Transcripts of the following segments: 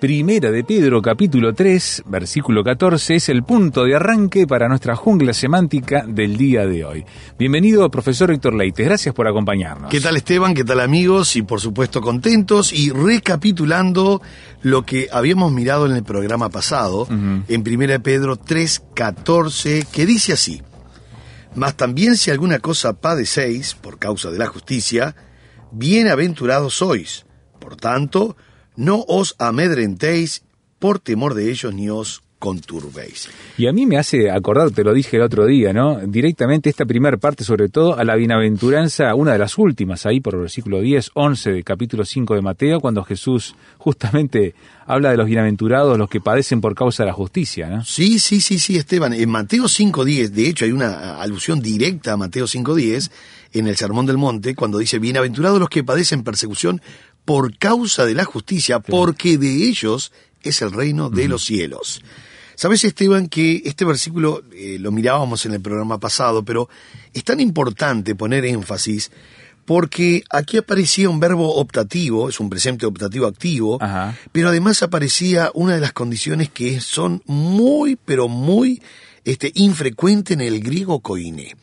Primera de Pedro capítulo 3, versículo 14 es el punto de arranque para nuestra jungla semántica del día de hoy. Bienvenido, profesor Héctor Leites, gracias por acompañarnos. ¿Qué tal Esteban? ¿Qué tal amigos? Y por supuesto contentos y recapitulando lo que habíamos mirado en el programa pasado, en 1 Pedro 3:14, que dice así, Mas también si alguna cosa padecéis por causa de la justicia, bienaventurados sois. Por tanto, no os amedrentéis por temor de ellos ni os conturbéis. Y a mí me hace acordar, te lo dije el otro día, ¿no? Directamente esta primera parte, sobre todo, a la bienaventuranza, una de las últimas, ahí por el versículo 10, 11 del capítulo 5 de Mateo, cuando Jesús justamente habla de los bienaventurados, los que padecen por causa de la justicia, ¿no? Sí, sí, sí, sí, Esteban. En Mateo 5.10, de hecho hay una alusión directa a Mateo 5.10 en el Sermón del Monte, cuando dice, bienaventurados los que padecen persecución por causa de la justicia, porque de ellos es el reino de los cielos. Sabes, Esteban, que este versículo eh, lo mirábamos en el programa pasado, pero es tan importante poner énfasis porque aquí aparecía un verbo optativo, es un presente optativo activo, Ajá. pero además aparecía una de las condiciones que son muy, pero muy este, infrecuente en el griego koine.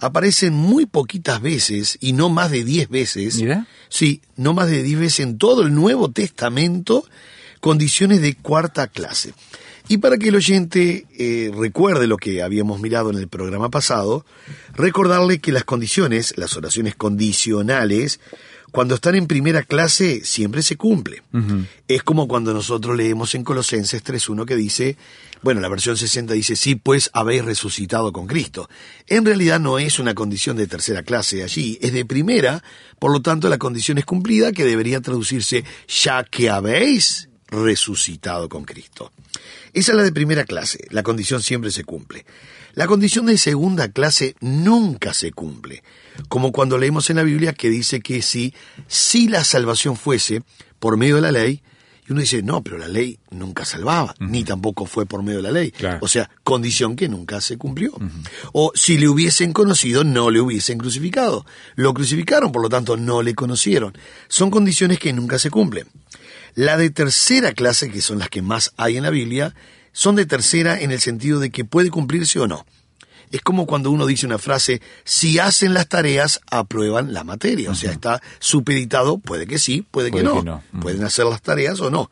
Aparecen muy poquitas veces y no más de diez veces. Mira. Sí, no más de diez veces en todo el Nuevo Testamento, condiciones de cuarta clase. Y para que el oyente eh, recuerde lo que habíamos mirado en el programa pasado, recordarle que las condiciones, las oraciones condicionales, cuando están en primera clase siempre se cumple. Es como cuando nosotros leemos en Colosenses 3.1 que dice, bueno, la versión 60 dice, sí, pues habéis resucitado con Cristo. En realidad no es una condición de tercera clase allí, es de primera, por lo tanto la condición es cumplida que debería traducirse, ya que habéis resucitado con Cristo. Esa es la de primera clase, la condición siempre se cumple. La condición de segunda clase nunca se cumple, como cuando leemos en la Biblia que dice que si, si la salvación fuese por medio de la ley, y uno dice, no, pero la ley nunca salvaba, ni tampoco fue por medio de la ley. Claro. O sea, condición que nunca se cumplió. O si le hubiesen conocido, no le hubiesen crucificado. Lo crucificaron, por lo tanto, no le conocieron. Son condiciones que nunca se cumplen. La de tercera clase, que son las que más hay en la Biblia, son de tercera en el sentido de que puede cumplirse o no. Es como cuando uno dice una frase, si hacen las tareas, aprueban la materia. O sea, está supeditado, puede que sí, puede, que no. que no. Pueden hacer las tareas o no.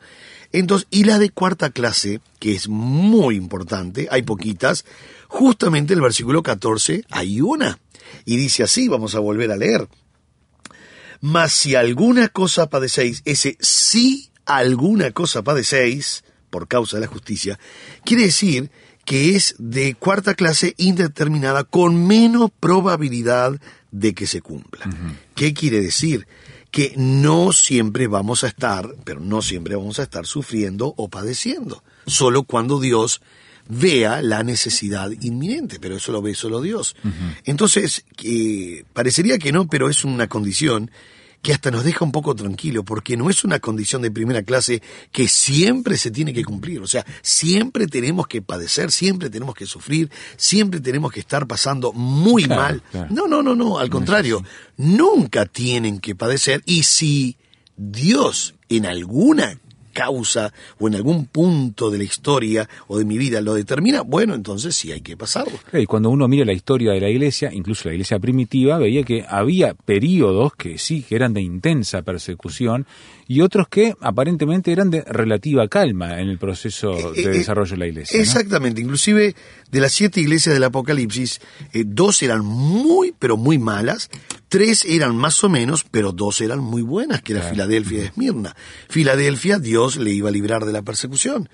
Entonces, y la de cuarta clase, que es muy importante, hay poquitas, justamente en el versículo 14 hay una. Y dice así, vamos a volver a leer. Mas si alguna cosa padecéis, ese si alguna cosa padecéis por causa de la justicia, quiere decir que es de cuarta clase indeterminada con menos probabilidad de que se cumpla. ¿Qué quiere decir? Que no siempre vamos a estar, pero no siempre vamos a estar sufriendo o padeciendo, solo cuando Dios vea la necesidad inminente, pero eso lo ve solo Dios. Entonces, que parecería que no, pero es una condición que hasta nos deja un poco tranquilo, porque no es una condición de primera clase que siempre se tiene que cumplir. O sea, siempre tenemos que padecer, siempre tenemos que sufrir, siempre tenemos que estar pasando muy Claro, mal. claro. No, no, no, no, al contrario, nunca tienen que padecer. Y si Dios en alguna causa o en algún punto de la historia o de mi vida lo determina, bueno, entonces sí hay que pasarlo. Y cuando uno mira la historia de la iglesia, incluso la iglesia primitiva, veía que había periodos que sí, que eran de intensa persecución y otros que aparentemente eran de relativa calma en el proceso de Eh, eh, desarrollo de la iglesia. ¿no? Exactamente, inclusive de las siete iglesias del Apocalipsis, eh, dos eran muy, pero muy malas, tres eran más o menos, pero dos eran muy buenas, que era Filadelfia y Esmirna. Filadelfia, Dios le iba a librar de la persecución.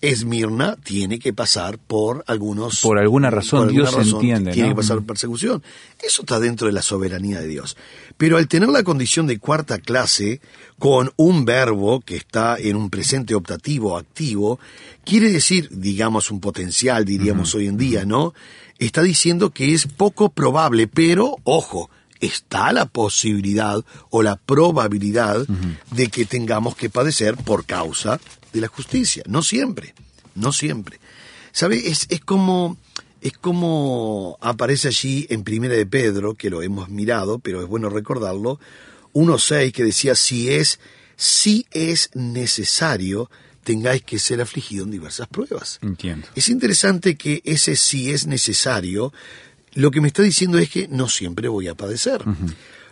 Esmirna tiene que pasar por algunos... Por alguna razón, Dios entiende, Tiene ¿no? que pasar por persecución. Eso está dentro de la soberanía de Dios. Pero al tener la condición de cuarta clase, con un verbo que está en un presente optativo activo, quiere decir, digamos, un potencial, diríamos hoy en día, ¿no? Está diciendo que es poco probable, pero, ojo, está la posibilidad o la probabilidad de que tengamos que padecer por causa de la justicia. No siempre, no siempre. ¿Sabe? Es, es como es como aparece allí en Primera de Pedro, que lo hemos mirado, pero es bueno recordarlo, 1.6 que decía, si es, si es necesario, tengáis que ser afligido en diversas pruebas. Entiendo. Es interesante que ese si es necesario, lo que me está diciendo es que no siempre voy a padecer.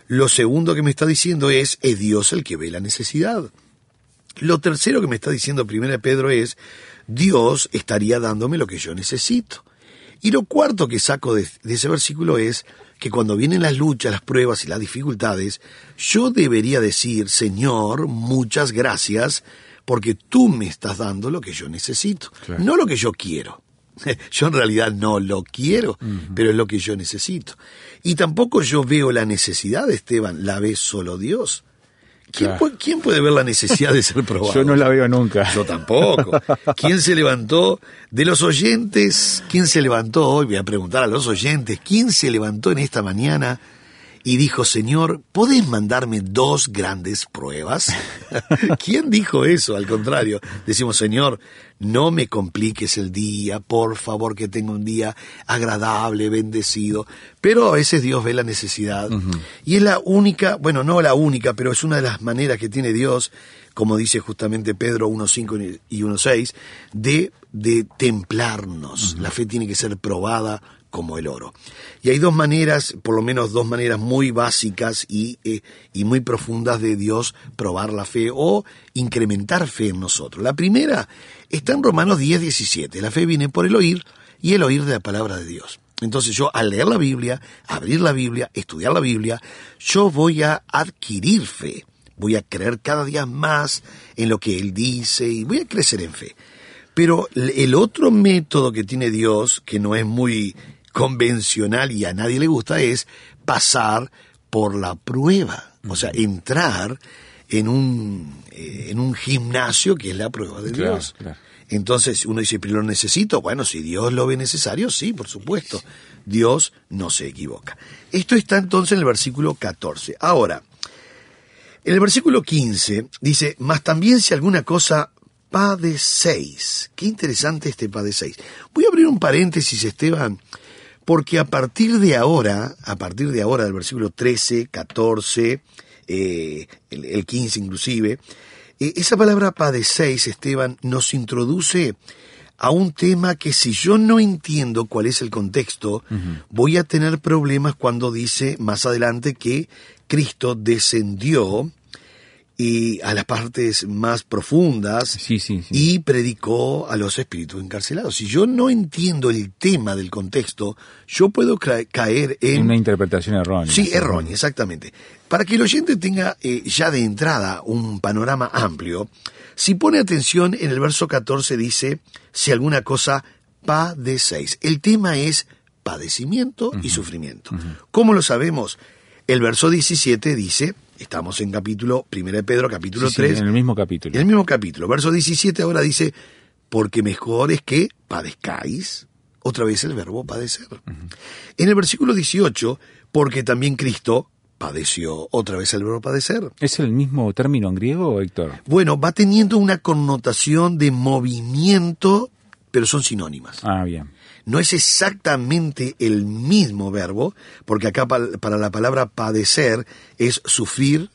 Lo segundo que me está diciendo es, es Dios el que ve la necesidad. Lo tercero que me está diciendo Primera Pedro es, Dios estaría dándome lo que yo necesito. Y lo cuarto que saco de, de ese versículo es que cuando vienen las luchas, las pruebas y las dificultades, yo debería decir, Señor, muchas gracias, porque tú me estás dando lo que yo necesito, no lo que yo quiero. Yo en realidad no lo quiero, pero es lo que yo necesito. Y tampoco yo veo la necesidad, Esteban, la ve solo Dios. ¿Quién, Claro. pu- quién puede ver la necesidad de ser probado? Yo no la veo nunca. Yo tampoco. ¿Quién se levantó de los oyentes? ¿Quién se levantó hoy? Voy a preguntar a los oyentes. ¿Quién se levantó en esta mañana y dijo, Señor, ¿podés mandarme dos grandes pruebas? ¿Quién dijo eso? Al contrario, decimos, Señor, no me compliques el día, por favor que tenga un día agradable, bendecido. Pero a veces Dios ve la necesidad. Y es la única, bueno, no la única, pero es una de las maneras que tiene Dios, como dice justamente Pedro 1.5 y 1.6, de, de templarnos. La fe tiene que ser probada como el oro. Y hay dos maneras, por lo menos dos maneras muy básicas y, eh, y muy profundas de Dios probar la fe o incrementar fe en nosotros. La primera está en Romanos 10, 17. La fe viene por el oír y el oír de la palabra de Dios. Entonces yo al leer la Biblia, abrir la Biblia, estudiar la Biblia, yo voy a adquirir fe. Voy a creer cada día más en lo que Él dice y voy a crecer en fe. Pero el otro método que tiene Dios, que no es muy convencional y a nadie le gusta, es pasar por la prueba. O sea, entrar en un, eh, en un gimnasio que es la prueba de Claro, Dios. claro. Entonces uno dice, pero lo necesito. Bueno, si Dios lo ve necesario, sí, por supuesto. Dios no se equivoca. Esto está entonces en el versículo 14. Ahora, en el versículo 15 dice, mas también si alguna cosa padecéis. Qué interesante este padecéis. Voy a abrir un paréntesis, Esteban, porque a partir de ahora, a partir de ahora del versículo 13, 14, eh, el, el 15 inclusive, eh, esa palabra padecéis, Esteban, nos introduce a un tema que si yo no entiendo cuál es el contexto, voy a tener problemas cuando dice más adelante que Cristo descendió y a las partes más profundas Sí, sí, sí. y predicó a los espíritus encarcelados. Si yo no entiendo el tema del contexto, yo puedo ca- caer en... Una interpretación errónea. Sí, errónea, exactamente. Para que el oyente tenga eh, ya de entrada un panorama amplio, si pone atención en el verso 14 dice, si alguna cosa padecéis. El tema es padecimiento y sufrimiento. ¿Cómo lo sabemos? El verso 17 dice, estamos en capítulo 1 de Pedro, capítulo Sí, sí, 3, en el mismo capítulo. en el mismo capítulo, verso 17 ahora dice, porque mejor es que padezcáis, otra vez el verbo padecer. En el versículo 18, porque también Cristo padeció, otra vez el verbo padecer. ¿Es el mismo término en griego, Héctor? Bueno, va teniendo una connotación de movimiento, pero son sinónimas. Ah, bien. No es exactamente el mismo verbo, porque acá pa- para la palabra padecer es sufrir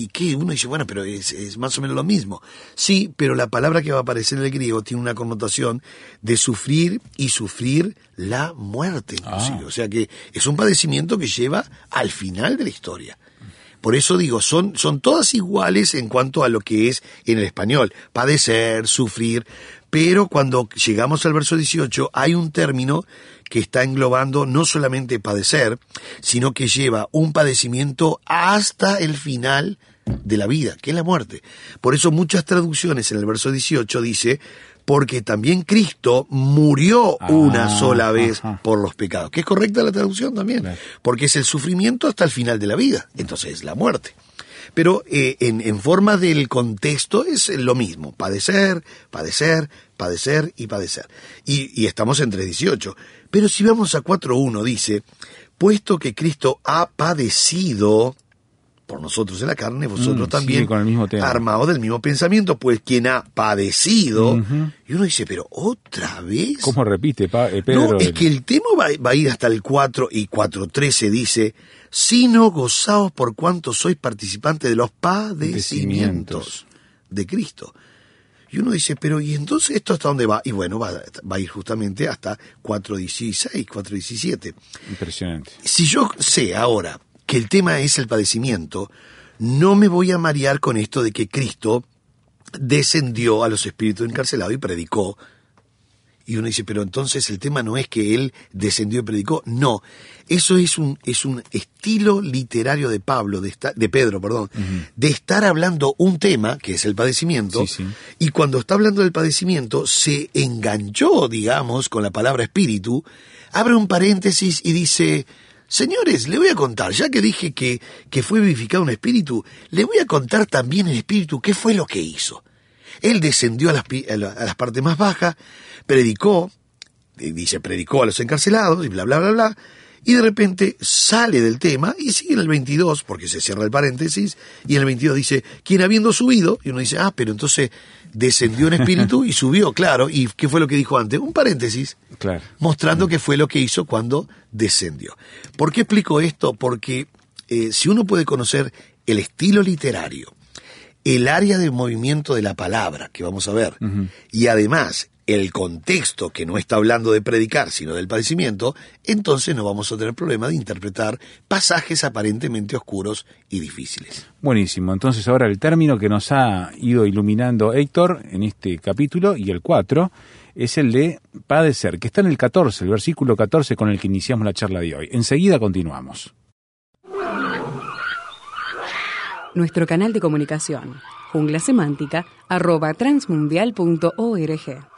¿Y qué? Uno dice, bueno, pero es, es, más o menos lo mismo. Sí, pero la palabra que va a aparecer en el griego tiene una connotación de sufrir y sufrir la muerte. Ah. O sea que es un padecimiento que lleva al final de la historia. Por eso digo, son, son todas iguales en cuanto a lo que es en el español, padecer, sufrir, pero cuando llegamos al verso 18 hay un término que está englobando no solamente padecer, sino que lleva un padecimiento hasta el final de la vida, que es la muerte. Por eso muchas traducciones en el verso 18 dice, porque también Cristo murió Ah, una sola vez ajá. por los pecados, que es correcta la traducción también, porque es el sufrimiento hasta el final de la vida, entonces es la muerte. Pero eh, en, en forma del contexto es lo mismo, padecer, padecer, padecer y padecer. Y, y estamos en 3.18. Pero si vamos a 4.1 dice, puesto que Cristo ha padecido por nosotros en la carne, vosotros Mm, también sigue con el mismo tema. armados del mismo pensamiento, pues quien ha padecido, y uno dice, pero otra vez. ¿Cómo repite Pa- eh, Pedro? No, es que el tema va, va a ir hasta el 4 y 4.13 dice, sino gozaos por cuanto sois participantes de los padecimientos de Cristo. Y uno dice, pero ¿y entonces esto hasta dónde va? Y bueno, va, va a ir justamente hasta 4.16, 4.17. Impresionante. Si yo sé ahora que el tema es el padecimiento, no me voy a marear con esto de que Cristo descendió a los espíritus encarcelados y predicó. Y uno dice, pero entonces el tema no es que él descendió y predicó. No, eso es un, es un estilo literario de Pablo, de, esta- de Pedro, perdón, de estar hablando un tema, que es el padecimiento, Sí, sí. y cuando está hablando del padecimiento, se enganchó, digamos, con la palabra espíritu, abre un paréntesis y dice, señores, le voy a contar, ya que dije que, que fue vivificado un espíritu, le voy a contar también el espíritu qué fue lo que hizo. Él descendió a las, a la- las partes más bajas, predicó, dice, predicó a los encarcelados y bla, bla, bla, bla, y de repente sale del tema y sigue en el 22, porque se cierra el paréntesis, y en el 22 dice, quien habiendo subido, y uno dice, ah, pero entonces descendió en espíritu y subió, claro, y ¿qué fue lo que dijo antes? Un paréntesis, Claro. mostrando qué fue lo que hizo cuando descendió. ¿Por qué explico esto? Porque eh, si uno puede conocer el estilo literario, el área de movimiento de la palabra, que vamos a ver, y además el contexto que no está hablando de predicar, sino del padecimiento, entonces no vamos a tener problema de interpretar pasajes aparentemente oscuros y difíciles. Buenísimo. Entonces ahora el término que nos ha ido iluminando Héctor en este capítulo y el 4 es el de padecer, que está en el 14, el versículo 14 con el que iniciamos la charla de hoy. Enseguida continuamos. Nuestro canal de comunicación, jungla semántica, arroba transmundial.org.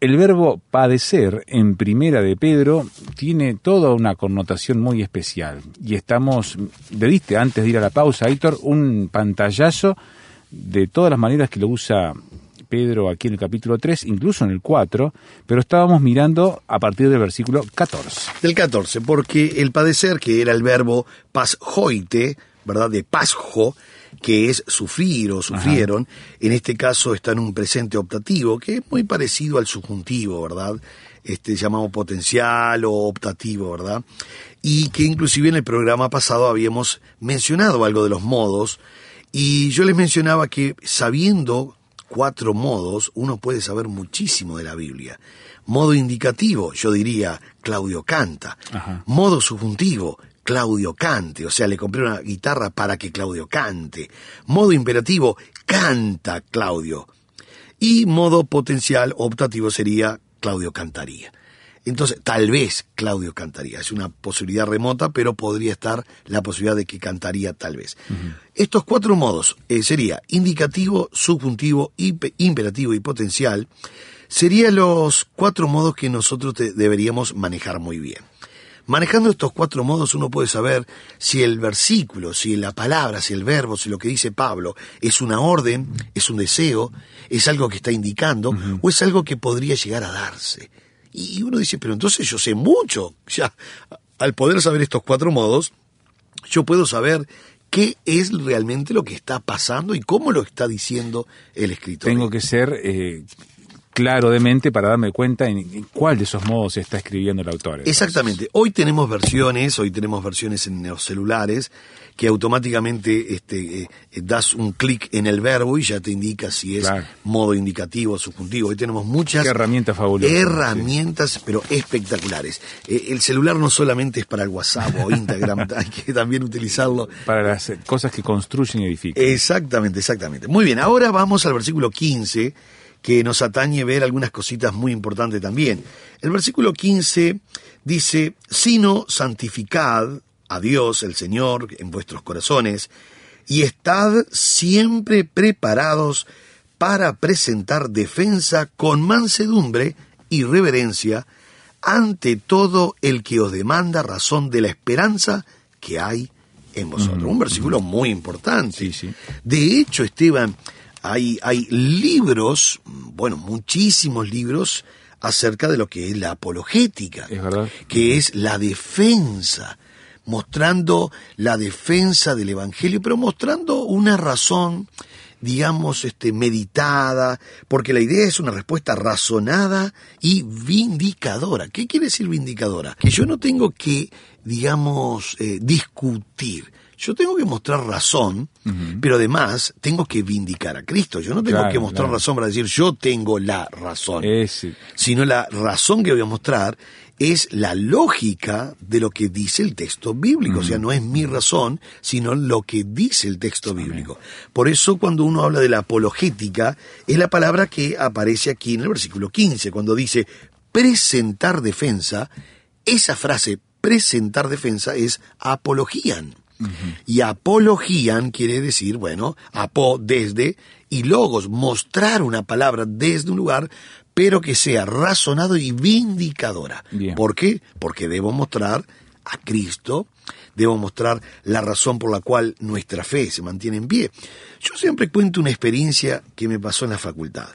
El verbo padecer en primera de Pedro tiene toda una connotación muy especial. Y estamos, le diste antes de ir a la pausa, Héctor, un pantallazo de todas las maneras que lo usa Pedro aquí en el capítulo 3, incluso en el 4, pero estábamos mirando a partir del versículo 14. Del 14, porque el padecer, que era el verbo pasjoite, ¿verdad? De pasjo, que es sufrir o sufrieron, en este caso está en un presente optativo, que es muy parecido al subjuntivo, ¿verdad? Este llamado potencial o optativo, ¿verdad? Y que inclusive en el programa pasado habíamos mencionado algo de los modos, y yo les mencionaba que sabiendo cuatro modos, uno puede saber muchísimo de la Biblia. Modo indicativo, yo diría, Claudio canta. Ajá. Modo subjuntivo, Claudio cante, o sea, le compré una guitarra para que Claudio cante. Modo imperativo, canta Claudio. Y modo potencial optativo sería Claudio cantaría. Entonces, tal vez Claudio cantaría. Es una posibilidad remota, pero podría estar la posibilidad de que cantaría tal vez. Estos cuatro modos eh, sería indicativo, subjuntivo, impe- imperativo y potencial. Serían los cuatro modos que nosotros deberíamos manejar muy bien. Manejando estos cuatro modos uno puede saber si el versículo, si la palabra, si el verbo, si lo que dice Pablo es una orden, es un deseo, es algo que está indicando o es algo que podría llegar a darse. Y uno dice, pero entonces yo sé mucho. Ya, al poder saber estos cuatro modos, yo puedo saber qué es realmente lo que está pasando y cómo lo está diciendo el escritor. Tengo que ser eh, claro de mente para darme cuenta en, en cuál de esos modos está escribiendo el autor. entonces. Exactamente. Hoy tenemos versiones, hoy tenemos versiones en los celulares que automáticamente este, eh, das un clic en el verbo y ya te indica si es Claro. modo indicativo o subjuntivo. Hoy tenemos muchas Qué herramienta fabulosa, herramientas, pero espectaculares. Eh, el celular no solamente es para el WhatsApp o Instagram, hay que también utilizarlo Para las cosas que construyen y edifican. Exactamente, exactamente. Muy bien, ahora vamos al versículo 15, que nos atañe ver algunas cositas muy importantes también. El versículo 15 dice, sino santificad a Dios, el Señor, en vuestros corazones, y estad siempre preparados para presentar defensa con mansedumbre y reverencia ante todo el que os demanda razón de la esperanza que hay en vosotros. Un versículo muy importante. Sí, sí. De hecho, Esteban, hay, hay libros, bueno, muchísimos libros acerca de lo que es la apologética, Es verdad. que es la defensa, mostrando la defensa del Evangelio, pero mostrando una razón, digamos, este, meditada, porque la idea es una respuesta razonada y vindicadora. ¿Qué quiere decir vindicadora? Que yo no tengo que, digamos, eh, discutir. Yo tengo que mostrar razón, pero además tengo que vindicar a Cristo. Yo no tengo Claro, que mostrar claro. razón para decir yo tengo la razón Ese- sino la razón que voy a mostrar es la lógica de lo que dice el texto bíblico. O sea, no es mi razón, sino lo que dice el texto bíblico. Por eso cuando uno habla de la apologética, es la palabra que aparece aquí en el versículo 15, cuando dice presentar defensa, esa frase presentar defensa es apologían. Y apologían quiere decir, bueno, apo desde y logos, mostrar una palabra desde un lugar, pero que sea razonado y vindicadora. Bien. ¿Por qué? Porque debo mostrar a Cristo, debo mostrar la razón por la cual nuestra fe se mantiene en pie. Yo siempre cuento una experiencia que me pasó en la facultad.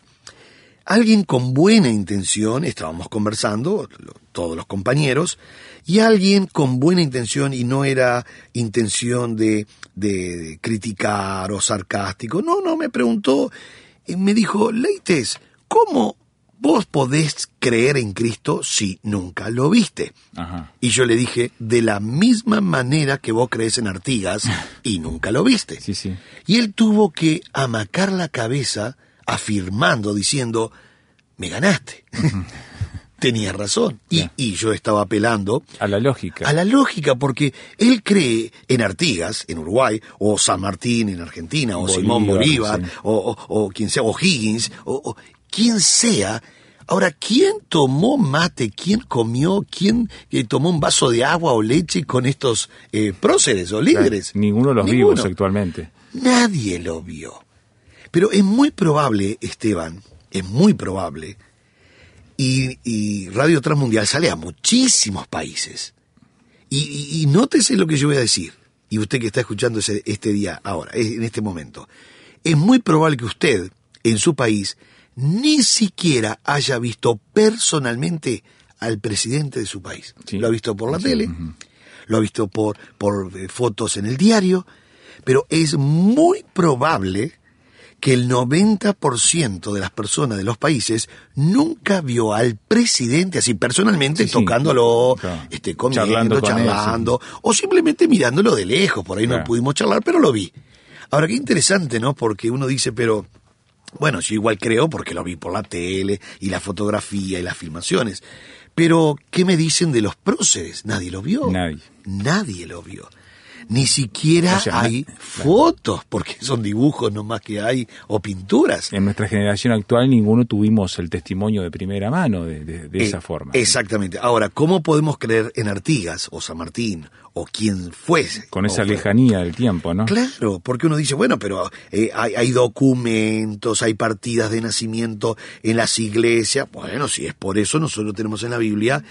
Alguien con buena intención, estábamos conversando, todos los compañeros, y alguien con buena intención y no era intención de, de criticar o sarcástico, no, no, me preguntó, y me dijo, Leites, ¿cómo vos podés creer en Cristo si nunca lo viste? Ajá. Y yo le dije, de la misma manera que vos crees en Artigas y nunca lo viste. Sí, sí. Y él tuvo que amacar la cabeza afirmando, diciendo, me ganaste. Tenía razón. Y, y yo estaba apelando A la lógica. a la lógica, porque él cree en Artigas, en Uruguay, o San Martín en Argentina, o Simón Bolívar, sí. o, o- o quien sea, o Higgins, o, o quien sea. Ahora, ¿quién tomó mate? ¿Quién comió? ¿Quién eh, tomó un vaso de agua o leche con estos eh, próceres o líderes? Ninguno de los Ninguno. vivos actualmente. Nadie lo vio. Pero es muy probable, Esteban, es muy probable, y, y Radio Transmundial sale a muchísimos países. Y, y- y nótese lo que yo voy a decir, y usted que está escuchando ese- este día ahora, en este momento. Es muy probable que usted, en su país, ni siquiera haya visto personalmente al presidente de su país. Sí. Lo ha visto por la Sí, tele, lo ha visto por, por eh, fotos en el diario, pero es muy probable que el 90% de las personas de los países nunca vio al presidente así personalmente Sí, sí. tocándolo, Claro. este, comiendo, Charlando charlando, o simplemente mirándolo de lejos, por ahí no pudimos charlar, pero lo vi. Ahora, qué interesante, ¿no? Porque uno dice, pero, bueno, yo igual creo porque lo vi por la tele y la fotografía y las filmaciones. Pero, ¿qué me dicen de los próceres? Nadie lo vio. Nadie. Nadie lo vio. Ni siquiera O sea, hay claro. fotos, porque son dibujos nomás que hay, o pinturas. En nuestra generación actual ninguno tuvimos el testimonio de primera mano de, de- de Eh, esa forma. Exactamente. Ahora, ¿cómo podemos creer en Artigas o San Martín o quien fuese? Con esa lejanía del tiempo, ¿no? Claro, porque uno dice, bueno, pero eh, hay, hay documentos, hay partidas de nacimiento en las iglesias. Bueno, si es por eso, nosotros tenemos en la Biblia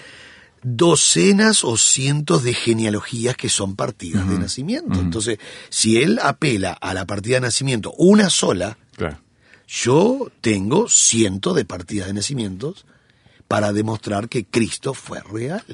docenas o cientos de genealogías que son partidas de nacimiento. Entonces, si él apela a la partida de nacimiento una sola, Claro. yo tengo cientos de partidas de nacimientos para demostrar que Cristo fue real.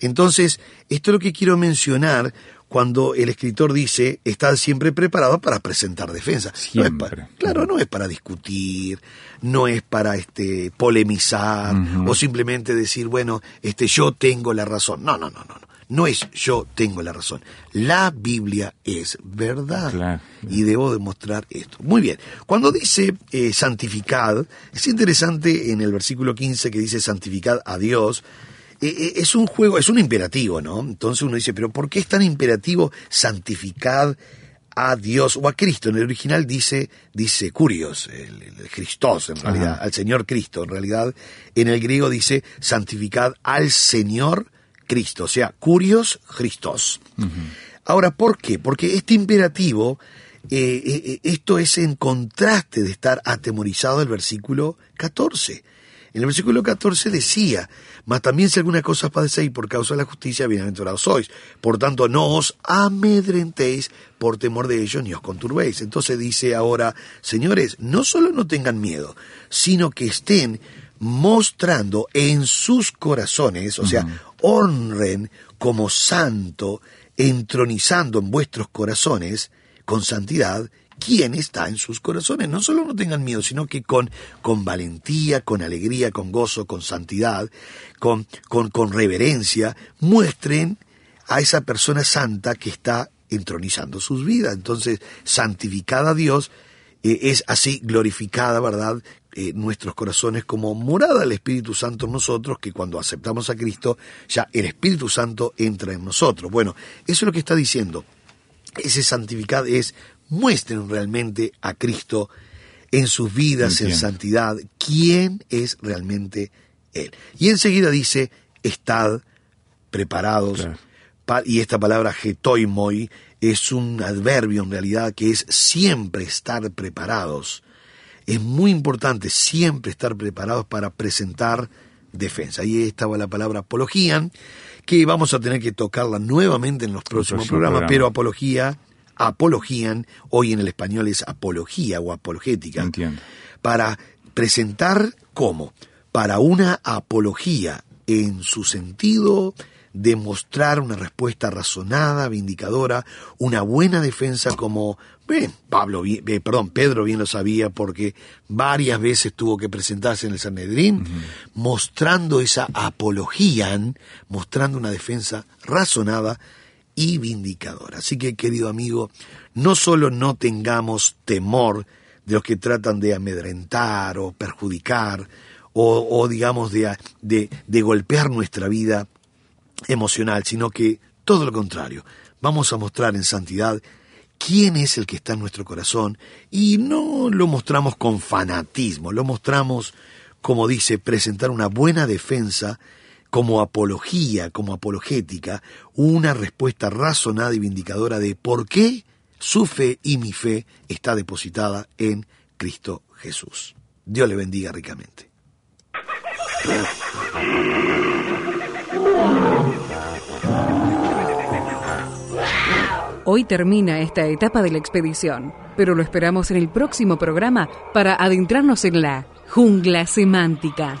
Entonces, esto es lo que quiero mencionar cuando el escritor dice, estad siempre preparado para presentar defensa. No es Siempre. para- claro, no es para discutir, no es para este polemizar o simplemente decir, bueno, este yo tengo la razón. No, no, no, no, no. No es yo tengo la razón. La Biblia es verdad. Claro. Y debo demostrar esto. Muy bien. Cuando dice eh, santificad, es interesante en el versículo 15 que dice santificad a Dios. Eh, eh, es un juego, es un imperativo, ¿no? Entonces uno dice, pero ¿por qué es tan imperativo santificad a Dios o a Cristo? En el original dice, dice curios, el, el Christos en realidad, al Señor Cristo. En realidad, en el griego dice santificad al Señor Cristo, o sea, curios Christos. Ahora, ¿por qué? Porque este imperativo, eh, eh, eh, esto es en contraste de estar atemorizado el versículo 14. En el versículo 14 decía, mas también si alguna cosa padecéis por causa de la justicia, bienaventurados sois. Por tanto, no os amedrentéis por temor de ellos ni os conturbéis. Entonces dice ahora, señores, no solo no tengan miedo, sino que estén mostrando en sus corazones, o sea, honren como santo, entronizando en vuestros corazones con santidad quién está en sus corazones. No solo no tengan miedo, sino que con, con valentía, con alegría, con gozo, con santidad, con, con, con reverencia, muestren a esa persona santa que está entronizando sus vidas. Entonces, santificada a Dios eh, es así glorificada, ¿verdad? Eh, nuestros corazones como morada del Espíritu Santo en nosotros, que cuando aceptamos a Cristo, ya el Espíritu Santo entra en nosotros. Bueno, eso es lo que está diciendo. Ese santificado es muestren realmente a Cristo en sus vidas, en santidad, quién es realmente Él. Y enseguida dice, estad preparados. Claro. Pa- y esta palabra getoimoi es un adverbio en realidad que es siempre estar preparados. Es muy importante siempre estar preparados para presentar defensa. Ahí estaba la palabra apología, que vamos a tener que tocarla nuevamente en los próximos próximo programas, programa. pero apología, apologían, hoy en el español es apología o apologética Entiendo. para presentar cómo, para una apología en su sentido de mostrar una respuesta razonada, vindicadora, una buena defensa como, bien, Pablo, eh, perdón, Pedro bien lo sabía porque varias veces tuvo que presentarse en el Sanedrín, mostrando esa apología, mostrando una defensa razonada y vindicadora. Así que, querido amigo, no solo no tengamos temor de los que tratan de amedrentar o perjudicar o, o, digamos, de, de, de golpear nuestra vida emocional, sino que todo lo contrario, vamos a mostrar en santidad quién es el que está en nuestro corazón y no lo mostramos con fanatismo, lo mostramos, como dice, presentar una buena defensa como apología, como apologética, una respuesta razonada y vindicadora de por qué su fe y mi fe está depositada en Cristo Jesús. Dios le bendiga ricamente. Hoy termina esta etapa de la expedición, pero lo esperamos en el próximo programa para adentrarnos en la jungla semántica.